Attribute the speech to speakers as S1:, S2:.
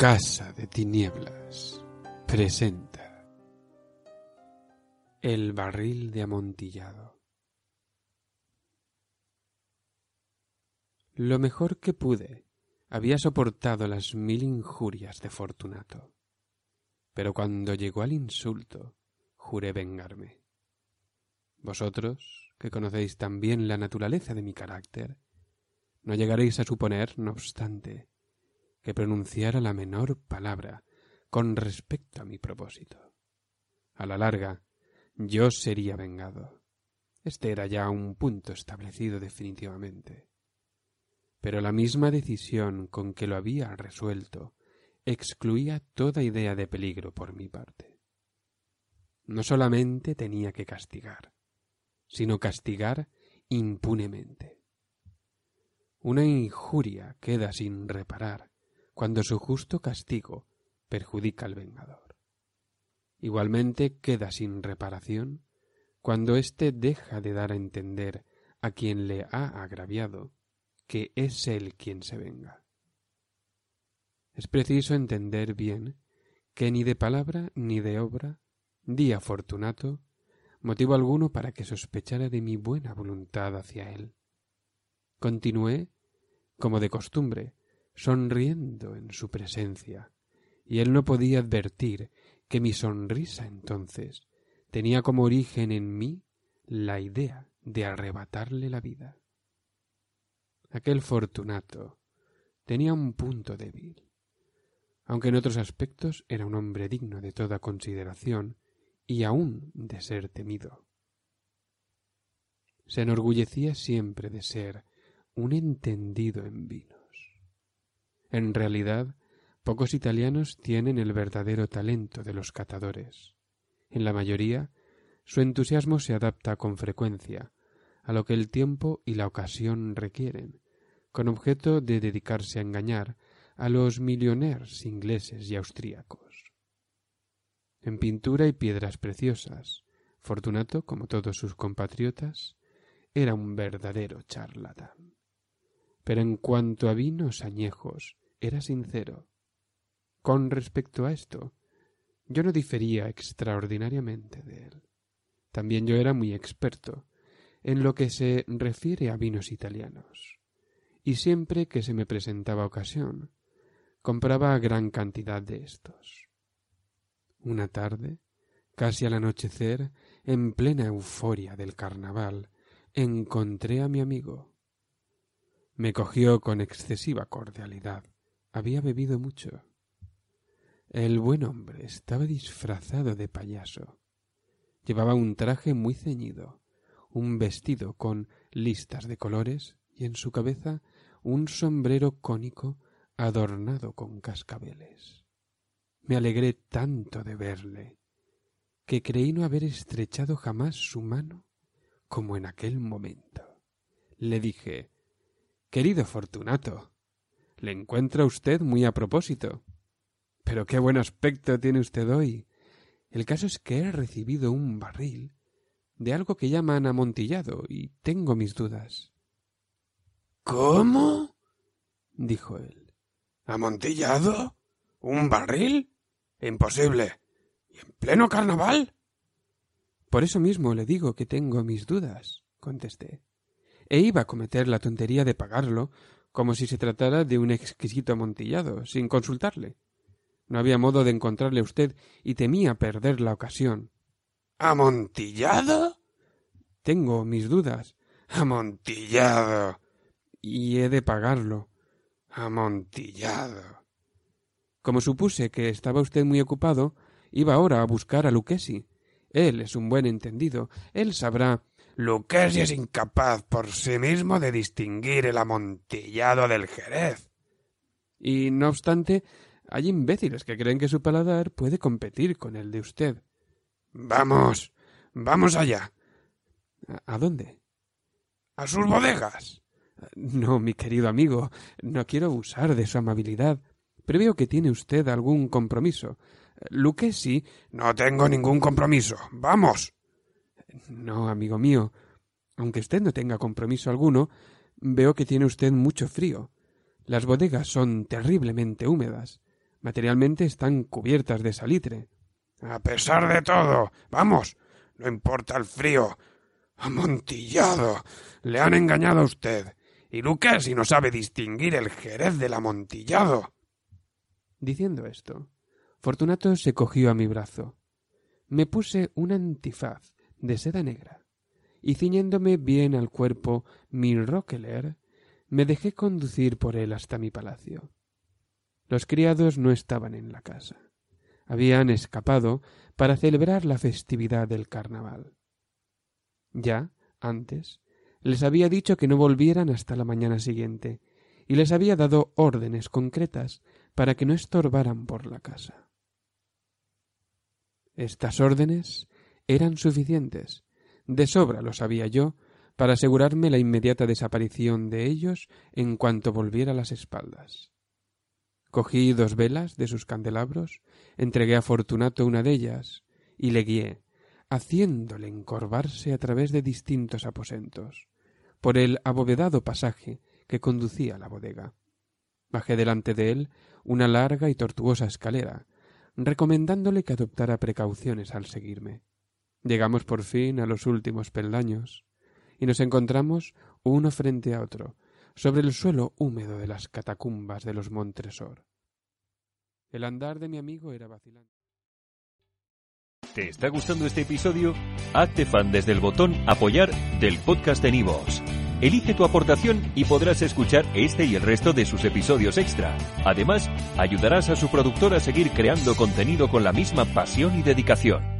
S1: Casa de Tinieblas presenta El barril de amontillado. Lo mejor que pude había soportado las mil injurias de Fortunato, pero cuando llegó al insulto juré vengarme. Vosotros, que conocéis tan bien la naturaleza de mi carácter, no llegaréis a suponer, no obstante, que pronunciara la menor palabra con respecto a mi propósito. A la larga, yo sería vengado. Este era ya un punto establecido definitivamente. Pero la misma decisión con que lo había resuelto excluía toda idea de peligro por mi parte. No solamente tenía que castigar, sino castigar impunemente. Una injuria queda sin reparar cuando su justo castigo perjudica al vengador. Igualmente queda sin reparación cuando éste deja de dar a entender a quien le ha agraviado que es él quien se venga. Es preciso entender bien que ni de palabra ni de obra di a Fortunato motivo alguno para que sospechara de mi buena voluntad hacia él. Continué, como de costumbre, sonriendo en su presencia, y él no podía advertir que mi sonrisa entonces tenía como origen en mí la idea de arrebatarle la vida. Aquel Fortunato tenía un punto débil, aunque en otros aspectos era un hombre digno de toda consideración y aun de ser temido. Se enorgullecía siempre de ser un entendido en vino. En realidad, pocos italianos tienen el verdadero talento de los catadores. En la mayoría, su entusiasmo se adapta con frecuencia a lo que el tiempo y la ocasión requieren, con objeto de dedicarse a engañar a los millonarios ingleses y austríacos. En pintura y piedras preciosas, Fortunato, como todos sus compatriotas, era un verdadero charlatán. Pero en cuanto a vinos añejos era sincero. Con respecto a esto, yo no difería extraordinariamente de él. También yo era muy experto en lo que se refiere a vinos italianos, y siempre que se me presentaba ocasión, compraba gran cantidad de estos. Una tarde, casi al anochecer, en plena euforia del carnaval, encontré a mi amigo. Me cogió con excesiva cordialidad había bebido mucho. El buen hombre estaba disfrazado de payaso. Llevaba un traje muy ceñido, un vestido con listas de colores y en su cabeza un sombrero cónico adornado con cascabeles. Me alegré tanto de verle que creí no haber estrechado jamás su mano como en aquel momento. Le dije Querido Fortunato, le encuentra usted muy a propósito. Pero qué buen aspecto tiene usted hoy. El caso es que he recibido un barril de algo que llaman amontillado y tengo mis dudas.
S2: ¿Cómo? dijo él. ¿Amontillado? ¿Un barril? Imposible. ¿Y en pleno carnaval?
S1: Por eso mismo le digo que tengo mis dudas, contesté. E iba a cometer la tontería de pagarlo como si se tratara de un exquisito amontillado, sin consultarle. No había modo de encontrarle a usted y temía perder la ocasión.
S2: ¿Amontillado?
S1: Tengo mis dudas.
S2: Amontillado.
S1: Y he de pagarlo.
S2: Amontillado.
S1: Como supuse que estaba usted muy ocupado, iba ahora a buscar a Lucchesi. Él es un buen entendido. Él sabrá
S2: Lucchesi es incapaz por sí mismo de distinguir el amontillado del jerez.
S1: Y no obstante, hay imbéciles que creen que su paladar puede competir con el de usted.
S2: Vamos, vamos allá.
S1: ¿A dónde?
S2: A sus bodegas.
S1: No, mi querido amigo, no quiero abusar de su amabilidad. Preveo que tiene usted algún compromiso. Lucchesi.
S2: No tengo ningún compromiso. Vamos.
S1: No, amigo mío. Aunque usted no tenga compromiso alguno, veo que tiene usted mucho frío. Las bodegas son terriblemente húmedas. Materialmente están cubiertas de salitre.
S2: A pesar de todo, vamos, no importa el frío. Amontillado. Le han engañado a usted. Y Lucas y no sabe distinguir el jerez del amontillado.
S1: Diciendo esto, Fortunato se cogió a mi brazo. Me puse un antifaz de seda negra y ciñéndome bien al cuerpo mi roqueler, me dejé conducir por él hasta mi palacio. Los criados no estaban en la casa. Habían escapado para celebrar la festividad del carnaval. Ya, antes, les había dicho que no volvieran hasta la mañana siguiente, y les había dado órdenes concretas para que no estorbaran por la casa. Estas órdenes eran suficientes, de sobra lo sabía yo, para asegurarme la inmediata desaparición de ellos en cuanto volviera las espaldas. Cogí dos velas de sus candelabros, entregué a Fortunato una de ellas y le guié, haciéndole encorvarse a través de distintos aposentos, por el abovedado pasaje que conducía a la bodega. Bajé delante de él una larga y tortuosa escalera, recomendándole que adoptara precauciones al seguirme. Llegamos por fin a los últimos peldaños y nos encontramos uno frente a otro, sobre el suelo húmedo de las catacumbas de los Montresor. El andar de mi amigo era vacilante.
S3: ¿Te está gustando este episodio? Hazte fan desde el botón Apoyar del podcast de Nivos. Elige tu aportación y podrás escuchar este y el resto de sus episodios extra. Además, ayudarás a su productor a seguir creando contenido con la misma pasión y dedicación.